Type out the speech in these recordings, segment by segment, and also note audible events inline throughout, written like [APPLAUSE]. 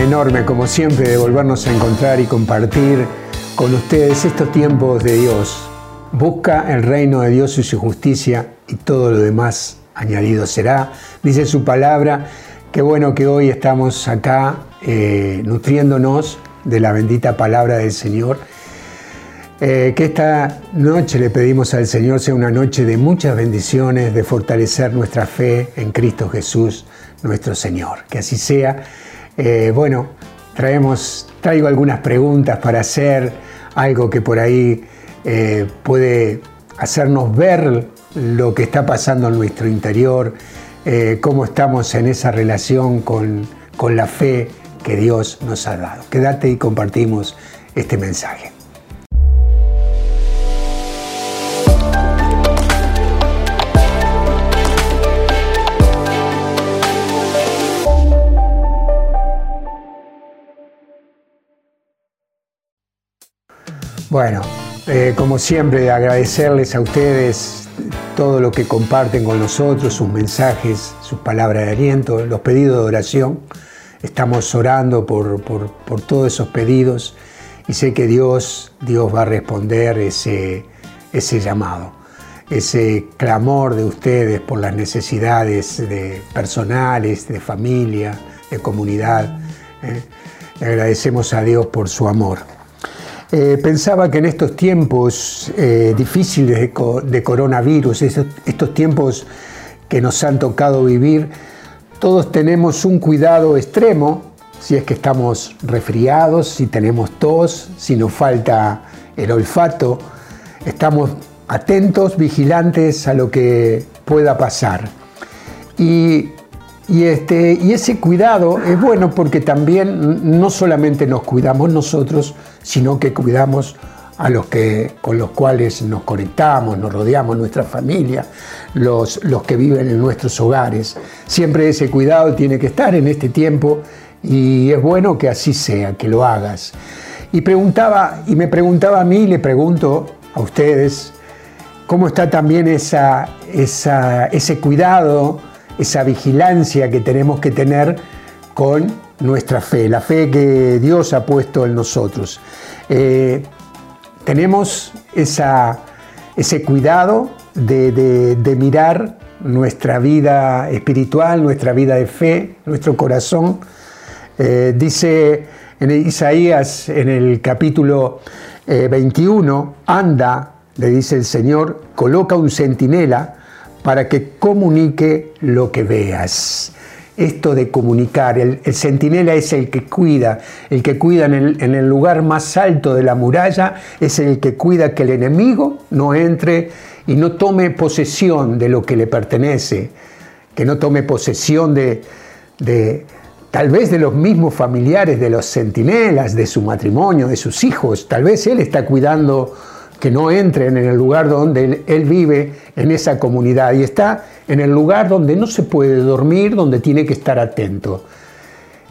Enorme, como siempre, de volvernos a encontrar y compartir con ustedes estos tiempos de Dios. Busca el reino de Dios y su justicia y todo lo demás añadido será. Dice su palabra. Qué bueno que hoy estamos acá eh, nutriéndonos de la bendita palabra del Señor. Eh, que esta noche le pedimos al Señor sea una noche de muchas bendiciones, de fortalecer nuestra fe en Cristo Jesús, nuestro Señor. Que así sea. Eh, bueno, traemos, traigo algunas preguntas para hacer, algo que por ahí eh, puede hacernos ver lo que está pasando en nuestro interior, eh, cómo estamos en esa relación con, con la fe que Dios nos ha dado. Quédate y compartimos este mensaje. Bueno, eh, como siempre, agradecerles a ustedes todo lo que comparten con nosotros, sus mensajes, sus palabras de aliento, los pedidos de oración. Estamos orando por, todos esos pedidos y sé que Dios, Dios va a responder ese, ese llamado, ese clamor de ustedes por las necesidades de personales, de familia, de comunidad. ¿eh? Le agradecemos a Dios por su amor. Eh, pensaba que en estos tiempos eh, difíciles de, coronavirus, estos, tiempos que nos han tocado vivir, todos tenemos un cuidado extremo, si es que estamos resfriados, si tenemos tos, si nos falta el olfato, estamos atentos, vigilantes a lo que pueda pasar. Y y, este, y ese cuidado es bueno porque también no solamente nos cuidamos nosotros, sino que cuidamos a los que, con los cuales nos conectamos, nos rodeamos, nuestra familia, los, los que viven en nuestros hogares. Siempre ese cuidado tiene que estar en este tiempo y es bueno que así sea, que lo hagas. Y, preguntaba, y me preguntaba a mí, le pregunto a ustedes, cómo está también esa, esa, ese cuidado esa vigilancia que tenemos que tener con nuestra fe, la fe que Dios ha puesto en nosotros. Eh, tenemos ese cuidado de, mirar nuestra vida espiritual, nuestra vida de fe, nuestro corazón. Eh, dice en Isaías en el capítulo 21, eh, anda, le dice el Señor, coloca un centinela para que comunique lo que veas. Esto de comunicar, el, centinela es el que cuida, el que cuida en el, en el lugar más alto de la muralla, es el que cuida que el enemigo no entre y no tome posesión de lo que le pertenece, que no tome posesión de, de tal vez de los mismos familiares de los centinelas, de su matrimonio, de sus hijos, tal vez él está cuidando que no entren en el lugar donde él, vive, en esa comunidad, y está en el lugar donde no se puede dormir, donde tiene que estar atento.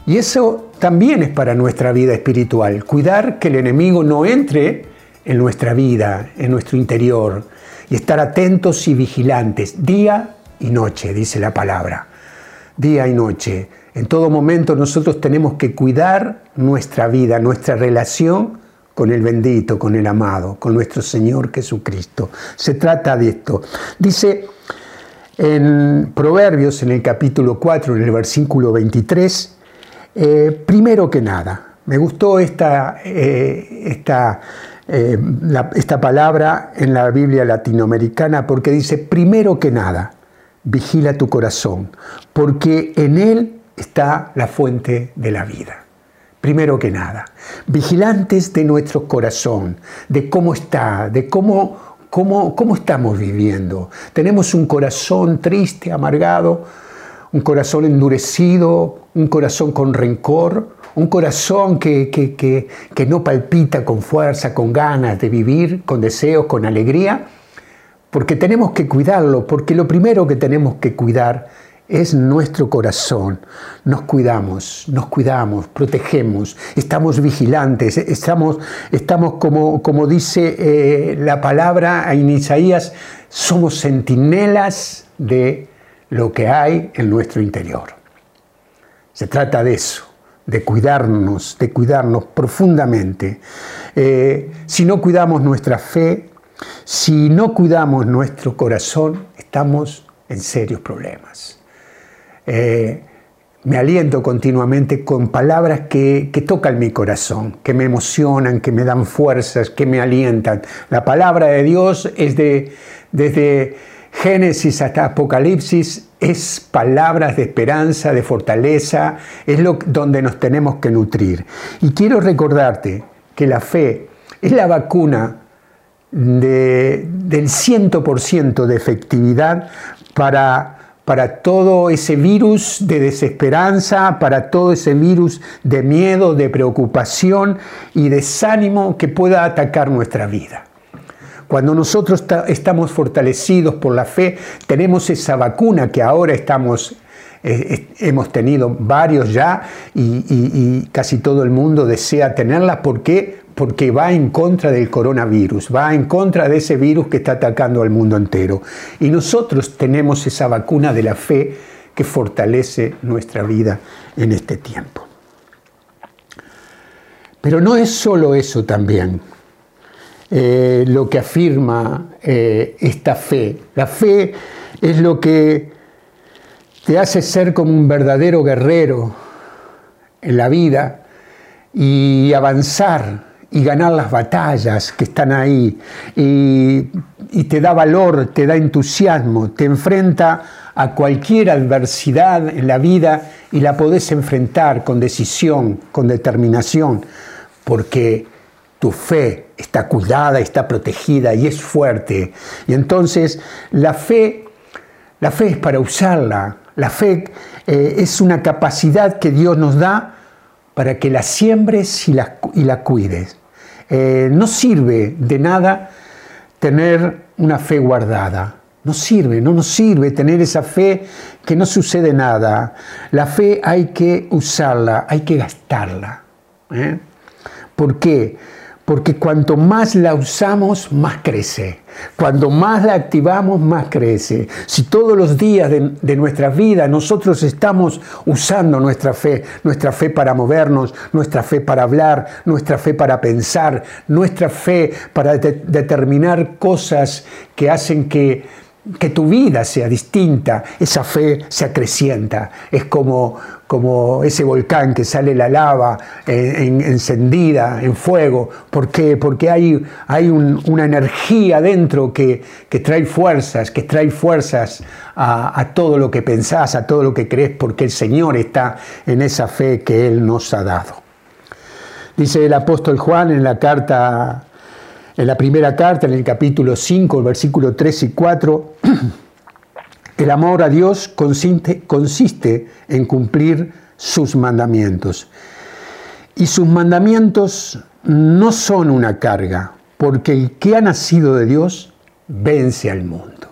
Y eso también es para nuestra vida espiritual, cuidar que el enemigo no entre en nuestra vida, en nuestro interior, y estar atentos y vigilantes, día y noche, dice la palabra, día y noche. En todo momento nosotros tenemos que cuidar nuestra vida, nuestra relación con el bendito, con el amado, con nuestro Señor Jesucristo. Se trata de esto. Dice en Proverbios, en el capítulo 4, en el versículo 23, eh, primero que nada, me gustó esta, eh, esta, eh, esta palabra en la Biblia latinoamericana porque dice, primero que nada, vigila tu corazón, porque en él está la fuente de la vida primero que nada, vigilantes de nuestro corazón, de cómo está, de cómo, cómo, cómo estamos viviendo. Tenemos un corazón triste, amargado, un corazón endurecido, un corazón con rencor, un corazón que, que, que, que, no palpita con fuerza, con ganas de vivir, con deseos, con alegría, porque tenemos que cuidarlo, porque lo primero que tenemos que cuidar es nuestro corazón. Nos cuidamos, nos cuidamos, protegemos, estamos vigilantes, estamos, estamos como, como dice eh, la palabra en Isaías, somos centinelas de lo que hay en nuestro interior. Se trata de eso, de cuidarnos, de cuidarnos profundamente. Eh, si no cuidamos nuestra fe, si no cuidamos nuestro corazón, estamos en serios problemas. Eh, me aliento continuamente con palabras que, tocan mi corazón, que me emocionan, que me dan fuerzas, que me alientan. La palabra de Dios es de, desde Génesis hasta Apocalipsis, es palabras de esperanza, de fortaleza, es lo, donde nos tenemos que nutrir. Y quiero recordarte que la fe es la vacuna de, del 100% de efectividad para para todo ese virus de desesperanza, para todo ese virus de miedo, de preocupación y desánimo que pueda atacar nuestra vida. Cuando nosotros estamos fortalecidos por la fe, tenemos esa vacuna que ahora estamos eh, hemos tenido varios ya y, casi todo el mundo desea tenerla. ¿Por qué? Porque va en contra del coronavirus, va en contra de ese virus que está atacando al mundo entero. Y nosotros tenemos esa vacuna de la fe que fortalece nuestra vida en este tiempo. Pero no es solo eso también. Eh, lo que afirma eh, esta fe. La fe es lo que te hace ser como un verdadero guerrero en la vida y avanzar y ganar las batallas que están ahí y, te da valor, te da entusiasmo, te enfrenta a cualquier adversidad en la vida y la podés enfrentar con decisión, con determinación, porque tu fe está cuidada, está protegida y es fuerte. Y entonces la fe, la fe es para usarla. La fe eh, es una capacidad que Dios nos da para que la siembres y la, cuides. Eh, no sirve de nada tener una fe guardada. No sirve, no nos sirve tener esa fe que no sucede nada. La fe hay que usarla, hay que gastarla. ¿eh? ¿Por qué? Porque cuanto más la usamos, más crece. Cuando más la activamos, más crece. Si todos los días de, nuestra vida nosotros estamos usando nuestra fe, nuestra fe para movernos, nuestra fe para hablar, nuestra fe para pensar, nuestra fe para determinar cosas que hacen que que tu vida sea distinta, esa fe se acrecienta. Es como, como ese volcán que sale la lava encendida, en fuego. ¿Por qué? Porque hay, hay una energía dentro que, trae fuerzas, que trae fuerzas a, todo lo que pensás, a todo lo que crees, porque el Señor está en esa fe que Él nos ha dado. Dice el apóstol Juan en la carta en la primera carta, en el capítulo 5, el versículo 3 y 4, [CLEARS THROAT] el amor a Dios consiste, en cumplir sus mandamientos. Y sus mandamientos no son una carga, porque el que ha nacido de Dios vence al mundo.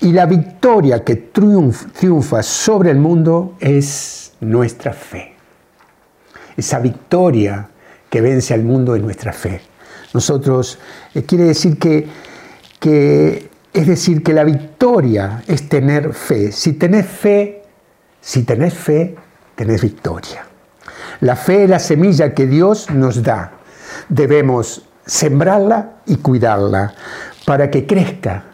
Y la victoria que triunfa sobre el mundo es nuestra fe. Esa victoria que vence al mundo es nuestra fe. Nosotros, eh, quiere decir que, que, es decir, que la victoria es tener fe. Si tenés fe, si tenés fe, tenés victoria. La fe es la semilla que Dios nos da. Debemos sembrarla y cuidarla para que crezca.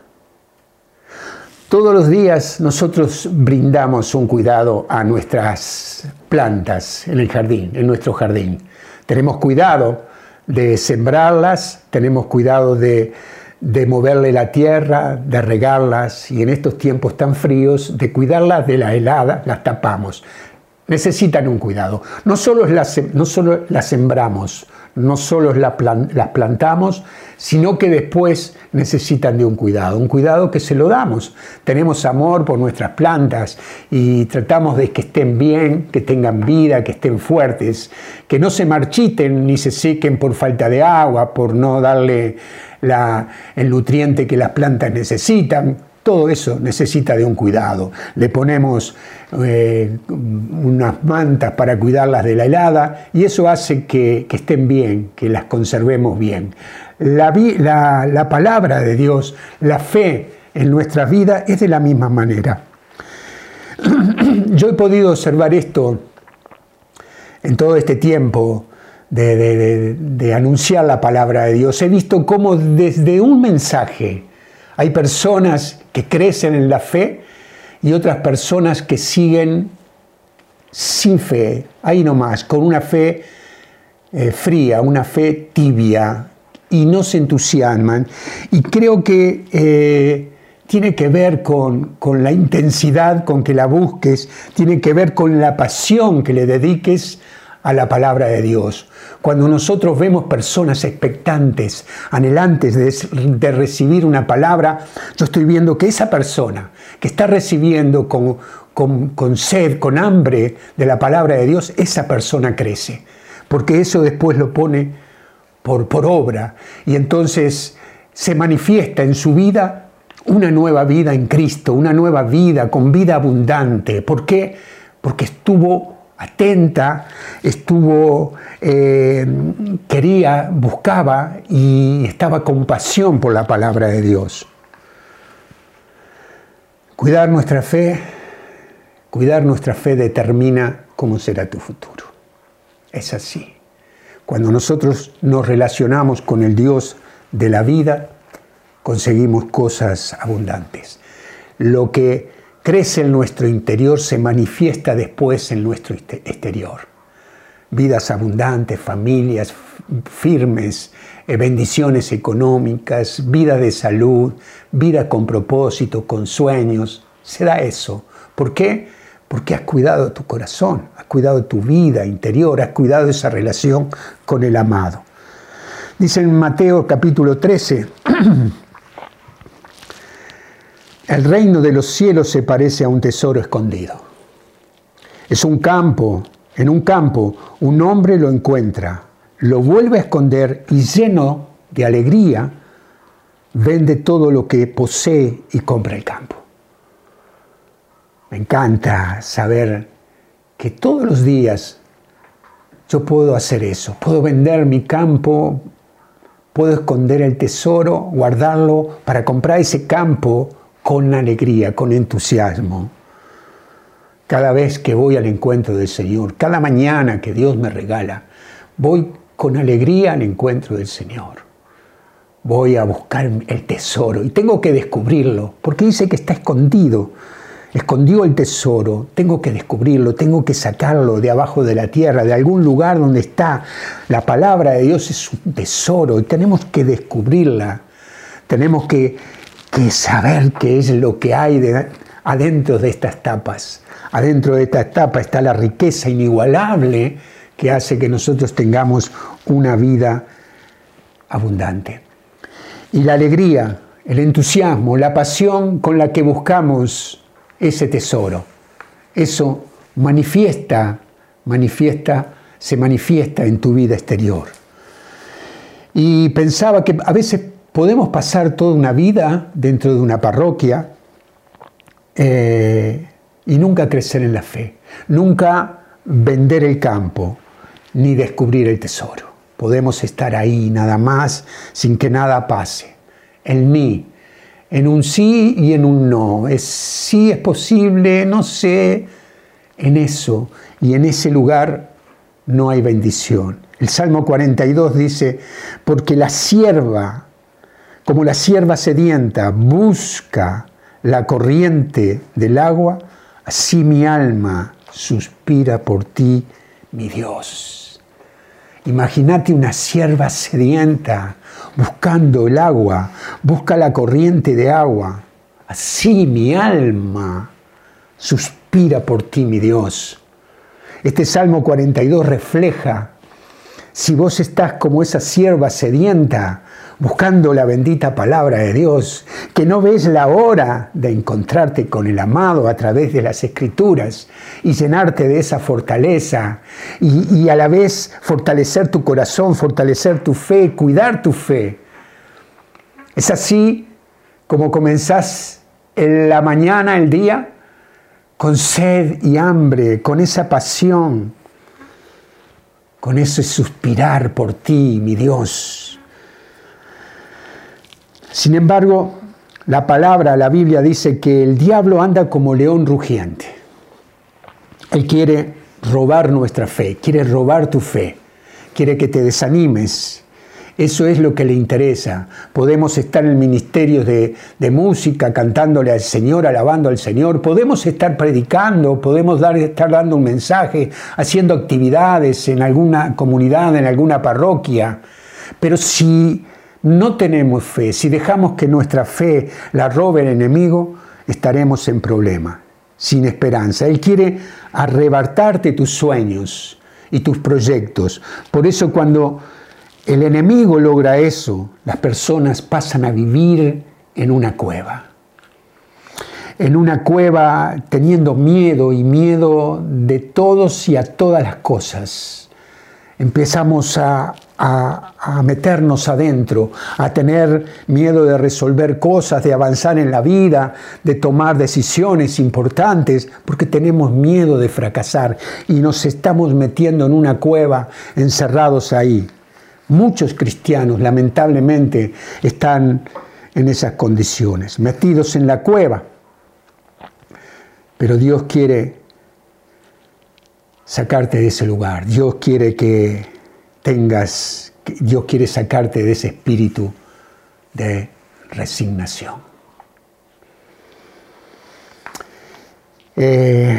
Todos los días nosotros brindamos un cuidado a nuestras plantas en el jardín, en nuestro jardín. Tenemos cuidado de sembrarlas, tenemos cuidado de, moverle la tierra, de regarlas y en estos tiempos tan fríos, de cuidarlas de la helada, las tapamos. Necesitan un cuidado. No solo las, no solo sembramos, no solo las plantamos, sino que después necesitan de un cuidado, un cuidado que se lo damos. Tenemos amor por nuestras plantas y tratamos de que estén bien, que tengan vida, que estén fuertes, que no se marchiten ni se sequen por falta de agua, por no darle el nutriente que las plantas necesitan. Todo eso necesita de un cuidado. Le ponemos eh, unas mantas para cuidarlas de la helada y eso hace que, estén bien, que las conservemos bien. La, la palabra de Dios, la fe en nuestra vida es de la misma manera. Yo he podido observar esto en todo este tiempo de, anunciar la palabra de Dios, he visto cómo desde un mensaje hay personas que crecen en la fe y otras personas que siguen sin fe, ahí nomás, con una fe eh, fría, una fe tibia, y no se entusiasman. Y creo que eh, tiene que ver con, con, la intensidad con que la busques, tiene que ver con la pasión que le dediques a la palabra de Dios. Cuando nosotros vemos personas expectantes, anhelantes de, recibir una palabra, yo estoy viendo que esa persona que está recibiendo con, sed, con hambre de la palabra de Dios, esa persona crece. Porque eso después lo pone por, por obra. Y entonces se manifiesta en su vida una nueva vida en Cristo, una nueva vida con vida abundante. ¿Por qué? Porque estuvo atenta, estuvo, eh, quería, buscaba y estaba con pasión por la palabra de Dios. Cuidar nuestra fe, cuidar nuestra fe determina cómo será tu futuro. Es así. Cuando nosotros nos relacionamos con el Dios de la vida, conseguimos cosas abundantes. Lo que crece en nuestro interior, se manifiesta después en nuestro exterior. Vidas abundantes, familias firmes, eh, bendiciones económicas, vida de salud, vida con propósito, con sueños. Se da eso. ¿Por qué? Porque has cuidado tu corazón, has cuidado tu vida interior, has cuidado esa relación con el amado. Dice en Mateo capítulo 13, [CLEARS THROAT] El reino de los cielos se parece a un tesoro escondido. Es un campo, en un campo un hombre lo encuentra, lo vuelve a esconder y lleno de alegría vende todo lo que posee y compra el campo. Me encanta saber que todos los días yo puedo hacer eso, puedo vender mi campo, puedo esconder el tesoro, guardarlo para comprar ese campo con alegría, con entusiasmo. Cada vez que voy al encuentro del Señor, cada mañana que Dios me regala, voy con alegría al encuentro del Señor. Voy a buscar el tesoro y tengo que descubrirlo, porque dice que está escondido. Escondió el tesoro, tengo que descubrirlo, tengo que sacarlo de abajo de la tierra, de algún lugar donde está. La palabra de Dios es un tesoro y tenemos que descubrirla. Tenemos que que saber qué es lo que hay adentro de estas tapas. Adentro de esta tapa está la riqueza inigualable que hace que nosotros tengamos una vida abundante. Y la alegría, el entusiasmo, la pasión con la que buscamos ese tesoro. Eso manifiesta, manifiesta, se manifiesta en tu vida exterior. Y pensaba que a veces podemos pasar toda una vida dentro de una parroquia eh, y nunca crecer en la fe, nunca vender el campo, ni descubrir el tesoro. Podemos estar ahí nada más sin que nada pase. En mí, en un sí y en un no. Es sí es posible, no sé. En eso y en ese lugar no hay bendición. El Salmo 42 dice, porque la sierva como la sierva sedienta busca la corriente del agua, así mi alma suspira por ti, mi Dios. Imagínate una sierva sedienta buscando el agua, busca la corriente de agua. Así mi alma suspira por ti, mi Dios. Este Salmo 42 refleja, si vos estás como esa sierva sedienta, buscando la bendita palabra de Dios, que no ves la hora de encontrarte con el amado a través de las escrituras y llenarte de esa fortaleza y, a la vez fortalecer tu corazón, fortalecer tu fe, cuidar tu fe. Es así como comenzás en la mañana, el día, con sed y hambre, con esa pasión, con ese suspirar por ti, mi Dios sin embargo, la palabra, la Biblia dice que el diablo anda como león rugiente. Él quiere robar nuestra fe, quiere robar tu fe, quiere que te desanimes. Eso es lo que le interesa. Podemos estar en ministerios de, de música, cantándole al Señor, alabando al Señor. Podemos estar predicando, podemos estar dando un mensaje, haciendo actividades en alguna comunidad, en alguna parroquia. Pero si no tenemos fe, si dejamos que nuestra fe la robe el enemigo, estaremos en problema, sin esperanza. Él quiere arrebatarte tus sueños y tus proyectos. Por eso cuando el enemigo logra eso, las personas pasan a vivir en una cueva. En una cueva teniendo miedo y miedo de todos y a todas las cosas. Empezamos a, a, meternos adentro, a tener miedo de resolver cosas, de avanzar en la vida, de tomar decisiones importantes, porque tenemos miedo de fracasar y nos estamos metiendo en una cueva encerrados ahí. Muchos cristianos lamentablemente están en esas condiciones, metidos en la cueva. Pero Dios quiere sacarte de ese lugar. Dios quiere que tengas, Dios quiere sacarte de ese espíritu de resignación. Eh,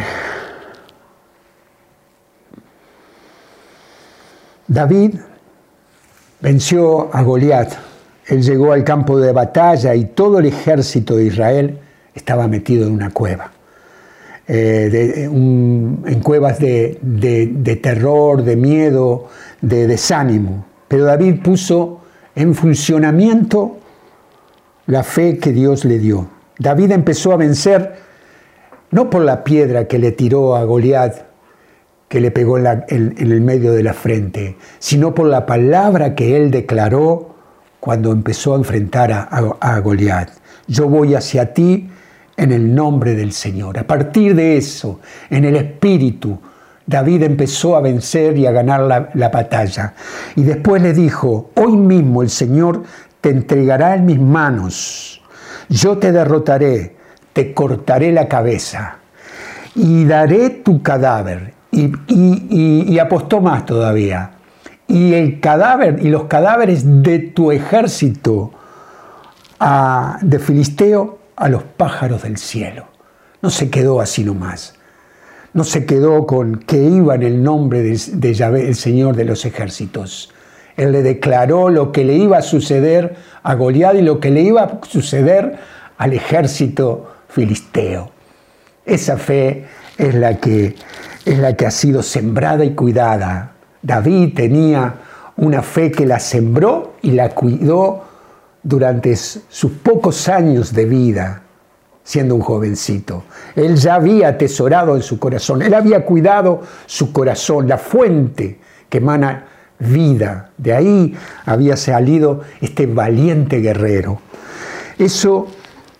David venció a Goliat. Él llegó al campo de batalla y todo el ejército de Israel estaba metido en una cueva. Eh, en cuevas de, terror, de miedo, de desánimo. Pero David puso en funcionamiento la fe que Dios le dio. David empezó a vencer no por la piedra que le tiró a Goliat, que le pegó en, el medio de la frente, sino por la palabra que él declaró cuando empezó a enfrentar a, a Goliat. Yo voy hacia ti en el nombre del Señor. A partir de eso, en el Espíritu, David empezó a vencer y a ganar la, batalla. Y después le dijo, hoy mismo el Señor te entregará en mis manos, yo te derrotaré, te cortaré la cabeza y daré tu cadáver. Y, apostó más todavía. Y el cadáver y los cadáveres de tu ejército ah, de Filisteo a los pájaros del cielo. No se quedó así nomás. No se quedó con que iba en el nombre de, Yahvé, el Señor de los ejércitos. Él le declaró lo que le iba a suceder a Goliat y lo que le iba a suceder al ejército filisteo. Esa fe es la que, es la que ha sido sembrada y cuidada. David tenía una fe que la sembró y la cuidó durante sus pocos años de vida, siendo un jovencito. Él ya había atesorado en su corazón, él había cuidado su corazón, la fuente que emana vida. De ahí había salido este valiente guerrero. Eso,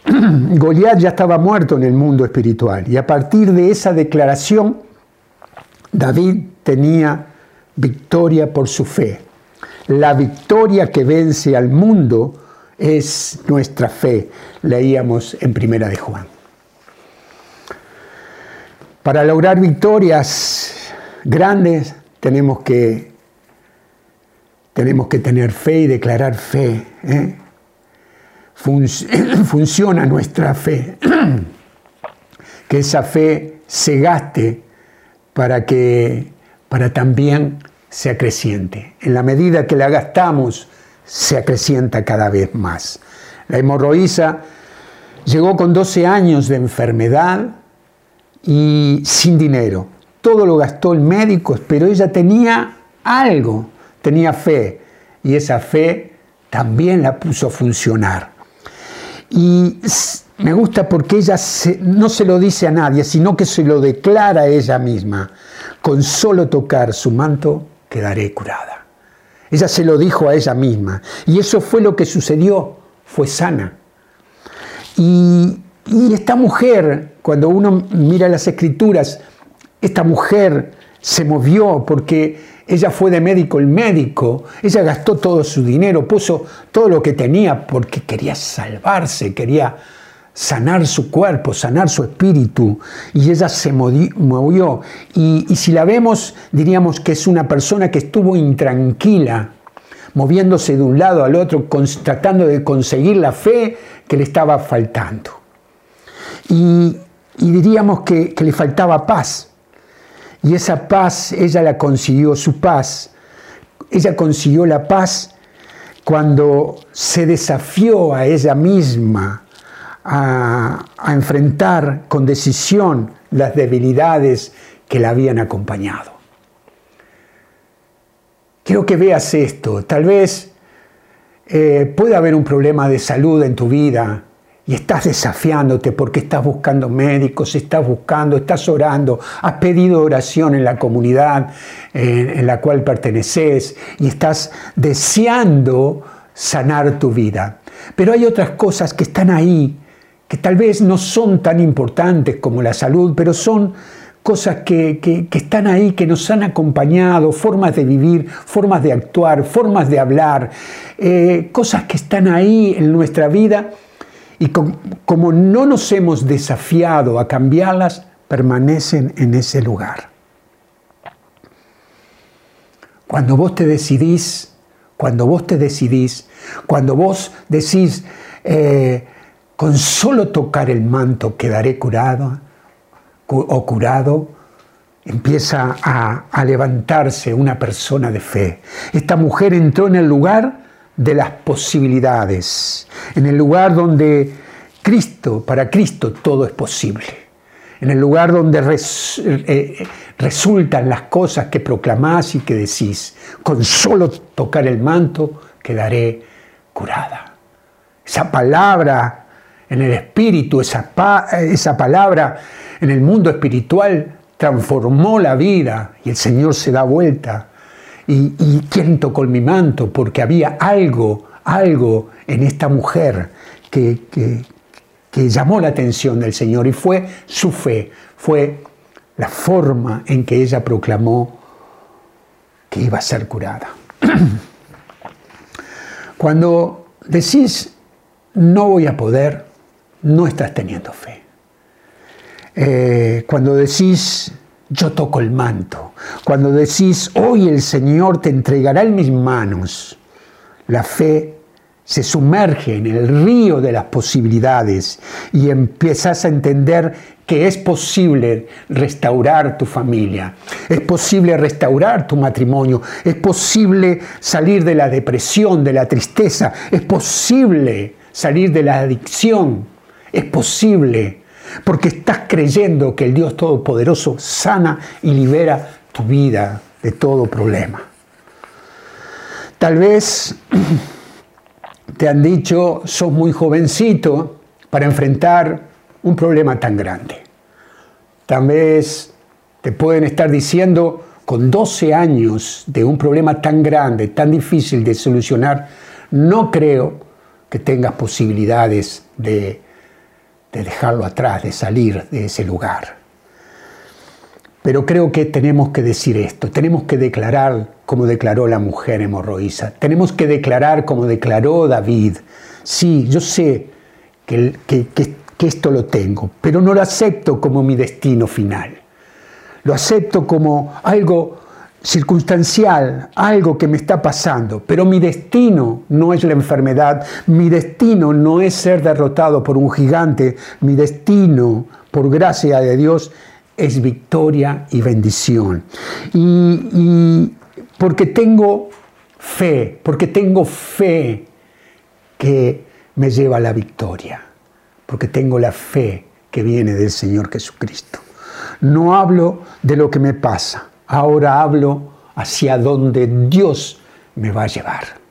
[CLEARS THROAT] Goliat ya estaba muerto en el mundo espiritual y a partir de esa declaración, David tenía victoria por su fe. La victoria que vence al mundo es nuestra fe, leíamos en Primera de Juan. Para lograr victorias grandes tenemos que, tenemos que tener fe y declarar fe. ¿eh? [CLEARS THROAT] funciona nuestra fe. [CLEARS THROAT] que esa fe se gaste para que para también sea creciente. En la medida que la gastamos, se acrecienta cada vez más. La hemorroísa llegó con 12 años de enfermedad y sin dinero. Todo lo gastó el médico, pero ella tenía algo, tenía fe, y esa fe también la puso a funcionar. Y me gusta porque ella no se lo dice a nadie, sino que se lo declara a ella misma. Con solo tocar su manto quedaré curada. Ella se lo dijo a ella misma. Y eso fue lo que sucedió, fue sana. Y, esta mujer, cuando uno mira las escrituras, esta mujer se movió porque ella fue de médico el médico, ella gastó todo su dinero, puso todo lo que tenía porque quería salvarse, quería sanar su cuerpo, sanar su espíritu, y ella se movió. Y, y si la vemos, diríamos que es una persona que estuvo intranquila, moviéndose de un lado al otro, tratando de conseguir la fe que le estaba faltando. Y, diríamos que, que le faltaba paz. Y esa paz, ella la consiguió, su paz. Ella consiguió la paz cuando se desafió a ella misma a, enfrentar con decisión las debilidades que la habían acompañado. Quiero que veas esto. Tal vez eh, puede haber un problema de salud en tu vida y estás desafiándote porque estás buscando médicos, estás buscando, estás orando, has pedido oración en la comunidad en, en la cual perteneces y estás deseando sanar tu vida. Pero hay otras cosas que están ahí que tal vez no son tan importantes como la salud, pero son cosas que, están ahí, que nos han acompañado, formas de vivir, formas de actuar, formas de hablar, eh, cosas que están ahí en nuestra vida y como no nos hemos desafiado a cambiarlas, permanecen en ese lugar. Cuando vos te decidís, cuando vos te decidís, cuando vos decís, eh, con solo tocar el manto quedaré curado o curado, empieza a, levantarse una persona de fe. Esta mujer entró en el lugar de las posibilidades, en el lugar donde Cristo, para Cristo todo es posible, en el lugar donde eh, resultan las cosas que proclamás y que decís. Con solo tocar el manto quedaré curada. Esa palabra en el espíritu, esa, esa palabra en el mundo espiritual transformó la vida y el Señor se da vuelta. ¿Y, y quién tocó mi manto? Porque había algo, algo en esta mujer que, que llamó la atención del Señor y fue su fe, fue la forma en que ella proclamó que iba a ser curada. [CLEARS THROAT] Cuando decís, no voy a poder, no estás teniendo fe. Eh, cuando decís, yo toco el manto, cuando decís, hoy el Señor te entregará en mis manos, la fe se sumerge en el río de las posibilidades y empiezas a entender que es posible restaurar tu familia, es posible restaurar tu matrimonio, es posible salir de la depresión, de la tristeza, es posible salir de la adicción, es posible, porque estás creyendo que el Dios Todopoderoso sana y libera tu vida de todo problema. Tal vez [CLEARS THROAT] te han dicho, sos muy jovencito para enfrentar un problema tan grande. Tal vez te pueden estar diciendo, con 12 años de un problema tan grande, tan difícil de solucionar, no creo que tengas posibilidades de de dejarlo atrás, de salir de ese lugar. Pero creo que tenemos que decir esto, tenemos que declarar como declaró la mujer hemorroísa, tenemos que declarar como declaró David. Sí, yo sé que, que, que esto lo tengo, pero no lo acepto como mi destino final. Lo acepto como algo circunstancial, algo que me está pasando, pero mi destino no es la enfermedad, mi destino no es ser derrotado por un gigante, mi destino, por gracia de Dios, es victoria y bendición. Y, porque tengo fe, porque tengo fe que me lleva a la victoria, porque tengo la fe que viene del Señor Jesucristo. No hablo de lo que me pasa, ahora hablo hacia donde Dios me va a llevar.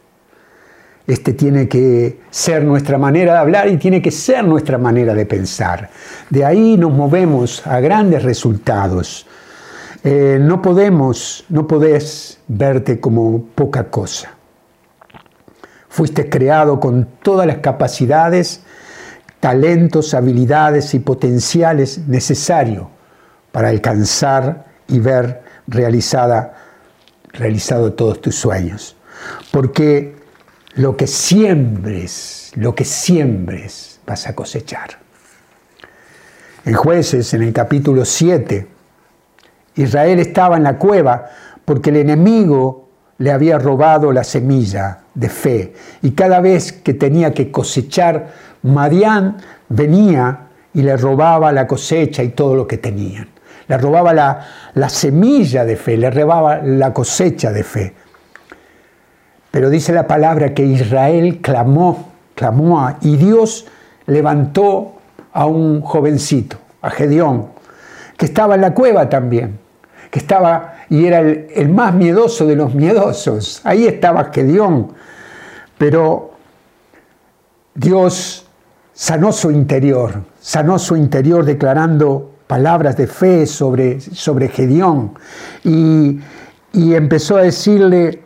Este tiene que ser nuestra manera de hablar y tiene que ser nuestra manera de pensar. De ahí nos movemos a grandes resultados. Eh, no podemos, no podés verte como poca cosa. Fuiste creado con todas las capacidades, talentos, habilidades y potenciales necesarios para alcanzar y ver realizada, realizado todos tus sueños. Porque lo que siembres, lo que siembres, vas a cosechar. En jueces, en el capítulo 7, Israel estaba en la cueva porque el enemigo le había robado la semilla de fe. Y cada vez que tenía que cosechar, Madián venía y le robaba la cosecha y todo lo que tenían. Le robaba la, la semilla de fe, le robaba la cosecha de fe. Pero dice la palabra que Israel clamó, clamó a, y Dios levantó a un jovencito, a Gedeón, que estaba en la cueva también, que estaba y era el, el más miedoso de los miedosos. Ahí estaba Gedeón. Pero Dios sanó su interior, sanó su interior declarando palabras de fe sobre, sobre Gedeón y, y empezó a decirle,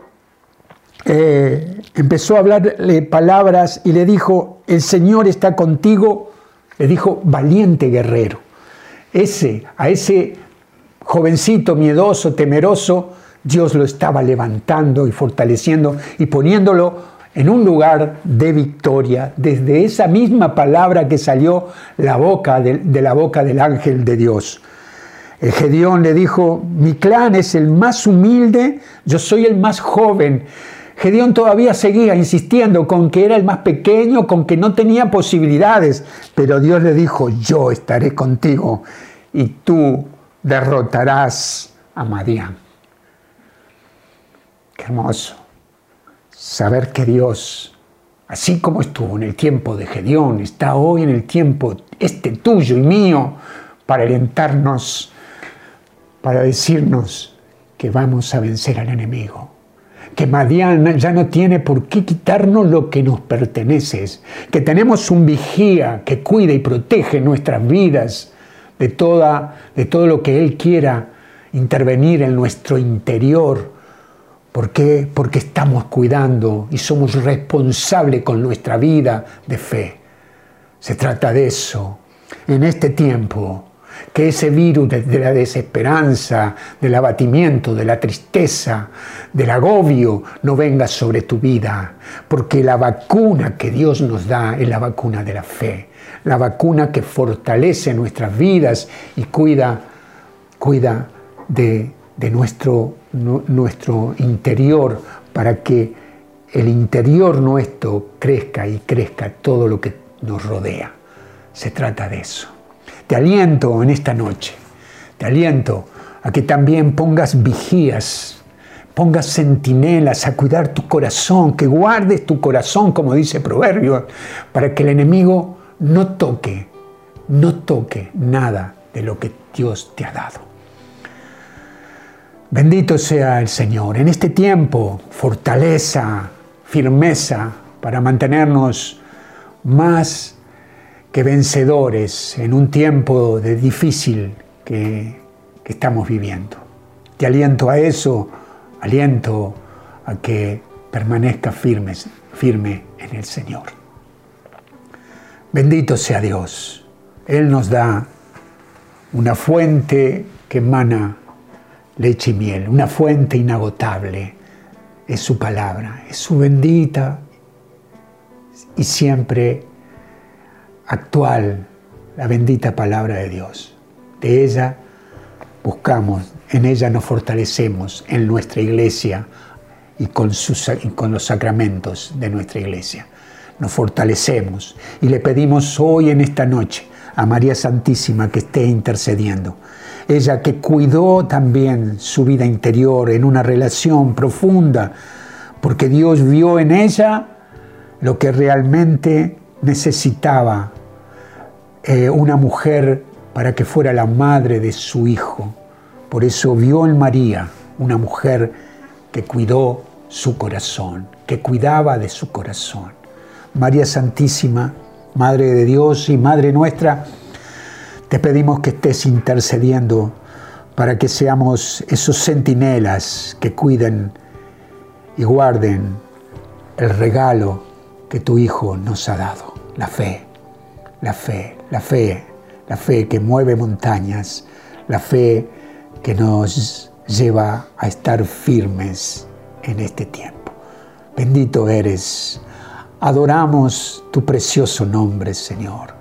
eh, empezó a hablarle palabras y le dijo, el Señor está contigo, le dijo, valiente guerrero. Ese, a ese jovencito miedoso, temeroso, Dios lo estaba levantando y fortaleciendo y poniéndolo en un lugar de victoria, desde esa misma palabra que salió la boca de, la boca del ángel de Dios. El Gedeón le dijo, mi clan es el más humilde, yo soy el más joven. Gedeón todavía seguía insistiendo con que era el más pequeño, con que no tenía posibilidades, pero Dios le dijo, yo estaré contigo y tú derrotarás a Madián. Qué hermoso saber que Dios, así como estuvo en el tiempo de Gedeón, está hoy en el tiempo este tuyo y mío para alentarnos, para decirnos que vamos a vencer al enemigo. Que Madián ya no tiene por qué quitarnos lo que nos pertenece, que tenemos un vigía que cuida y protege nuestras vidas de, toda, de todo lo que Él quiera intervenir en nuestro interior ¿Por qué? Porque estamos cuidando y somos responsables con nuestra vida de fe. Se trata de eso. En este tiempo, que ese virus de, la desesperanza, del abatimiento, de la tristeza, del agobio, no venga sobre tu vida, porque la vacuna que Dios nos da es la vacuna de la fe, la vacuna que fortalece nuestras vidas y cuida, cuida de, de nuestro nuestro interior para que el interior nuestro crezca y crezca todo lo que nos rodea. Se trata de eso. Te aliento en esta noche, te aliento a que también pongas vigías, pongas centinelas a cuidar tu corazón, que guardes tu corazón, como dice Proverbio, para que el enemigo no toque, no toque nada de lo que Dios te ha dado. Bendito sea el Señor. En este tiempo, fortaleza, firmeza para mantenernos más que vencedores en un tiempo de difícil que, estamos viviendo. Te aliento a eso, aliento a que permanezca firmes, firme en el Señor. Bendito sea Dios. Él nos da una fuente que emana leche y miel, una fuente inagotable. Es su palabra, es su bendita y siempre actual, la bendita palabra de Dios. De ella buscamos, en ella nos fortalecemos en nuestra iglesia y con, sus, y con los sacramentos de nuestra iglesia. Nos fortalecemos y le pedimos hoy en esta noche a María Santísima que esté intercediendo ella que cuidó también su vida interior en una relación profunda, porque Dios vio en ella lo que realmente necesitaba eh, una mujer para que fuera la madre de su hijo. Por eso vio en María una mujer que cuidó su corazón, que cuidaba de su corazón. María Santísima, Madre de Dios y Madre nuestra, te pedimos que estés intercediendo para que seamos esos centinelas que cuiden y guarden el regalo que tu Hijo nos ha dado, la fe, la fe, la fe, la fe que mueve montañas, la fe que nos lleva a estar firmes en este tiempo. Bendito eres, adoramos tu precioso nombre, Señor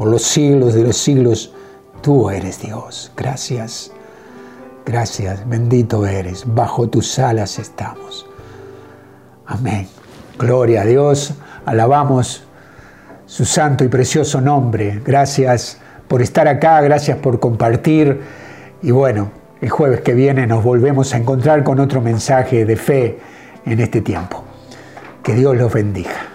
por los siglos de los siglos. Tú eres Dios. Gracias. Gracias. Bendito eres. Bajo tus alas estamos. Amén. Gloria a Dios. Alabamos su santo y precioso nombre. Gracias por estar acá. Gracias por compartir. Y bueno, el jueves que viene nos volvemos a encontrar con otro mensaje de fe en este tiempo. Que Dios los bendiga.